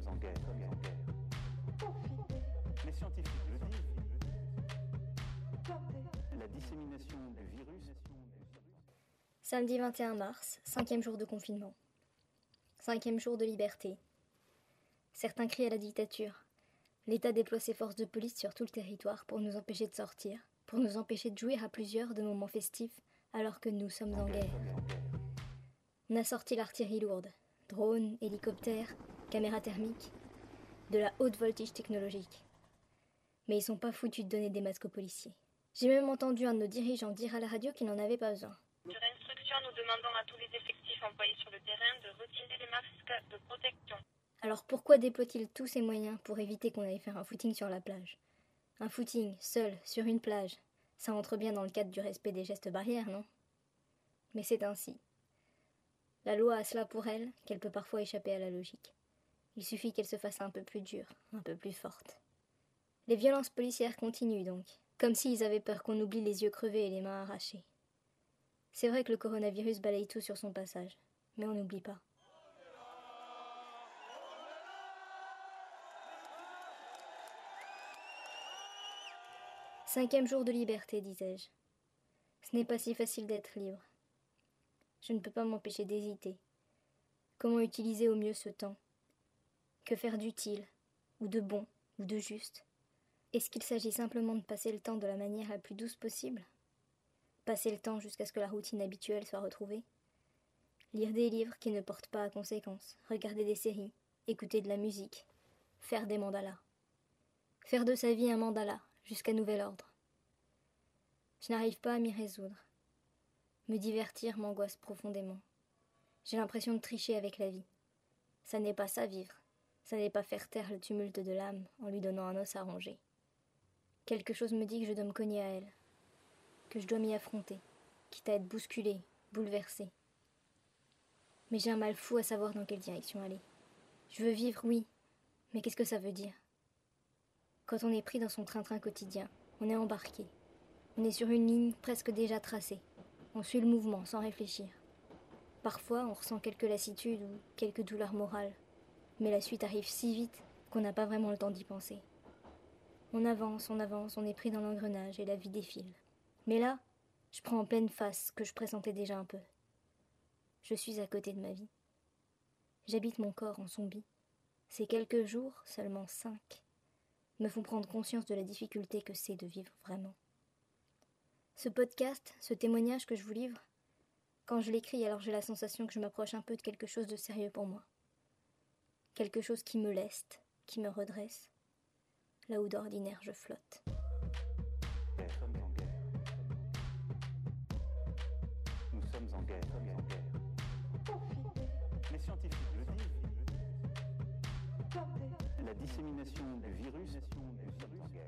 sommes en guerre. Les scientifiques le disent. La dissémination du virus. Samedi 21 mars, cinquième jour de confinement. Cinquième jour de liberté. Certains crient à la dictature. L'État déploie ses forces de police sur tout le territoire pour nous empêcher de sortir, pour nous empêcher de jouir à plusieurs de moments festifs alors que nous sommes en guerre. On a sorti l'artillerie lourde, drones, hélicoptères, caméras thermiques, de la haute voltige technologique. Mais ils sont pas foutus de donner des masques aux policiers. J'ai même entendu un de nos dirigeants dire à la radio qu'il n'en avait pas besoin. Sur instruction, nous demandons à tous les effectifs employés sur le terrain de retirer les masques de protection. Alors pourquoi déploie-t-il tous ces moyens pour éviter qu'on aille faire un footing sur la plage? Un footing, seul, sur une plage, ça entre bien dans le cadre du respect des gestes barrières, non? Mais c'est ainsi. La loi a cela pour elle qu'elle peut parfois échapper à la logique. Il suffit qu'elle se fasse un peu plus dure, un peu plus forte. Les violences policières continuent donc, comme s'ils avaient peur qu'on oublie les yeux crevés et les mains arrachées. C'est vrai que le coronavirus balaye tout sur son passage, mais on n'oublie pas. Cinquième jour de liberté, disais-je. Ce n'est pas si facile d'être libre. Je ne peux pas m'empêcher d'hésiter. Comment utiliser au mieux ce temps? Que faire d'utile, ou de bon, ou de juste? Est-ce qu'il s'agit simplement de passer le temps de la manière la plus douce possible? Passer le temps jusqu'à ce que la routine habituelle soit retrouvée? Lire des livres qui ne portent pas à conséquence, regarder des séries, écouter de la musique, faire des mandalas? Faire de sa vie un mandala, jusqu'à nouvel ordre? Je n'arrive pas à m'y résoudre. Me divertir m'angoisse profondément. J'ai l'impression de tricher avec la vie. Ça n'est pas ça vivre. Ça n'est pas faire taire le tumulte de l'âme en lui donnant un os à ronger. Quelque chose me dit que je dois me cogner à elle, que je dois m'y affronter, quitte à être bousculée, bouleversée. Mais j'ai un mal fou à savoir dans quelle direction aller. Je veux vivre, oui, mais qu'est-ce que ça veut dire? Quand on est pris dans son train-train quotidien, on est embarqué. On est sur une ligne presque déjà tracée. On suit le mouvement sans réfléchir. Parfois, on ressent quelques lassitudes ou quelques douleurs morales. Mais la suite arrive si vite qu'on n'a pas vraiment le temps d'y penser. On avance, on avance, on est pris dans l'engrenage et la vie défile. Mais là, je prends en pleine face ce que je pressentais déjà un peu. Je suis à côté de ma vie. J'habite mon corps en zombie. Ces quelques jours, seulement cinq, me font prendre conscience de la difficulté que c'est de vivre vraiment. Ce podcast, ce témoignage que je vous livre, quand je l'écris, alors j'ai la sensation que je m'approche un peu de quelque chose de sérieux pour moi. Quelque chose qui me leste, qui me redresse, là où d'ordinaire je flotte. Nous sommes en guerre. Nous sommes en guerre. Les scientifiques le disent. La dissémination du virus. est en guerre.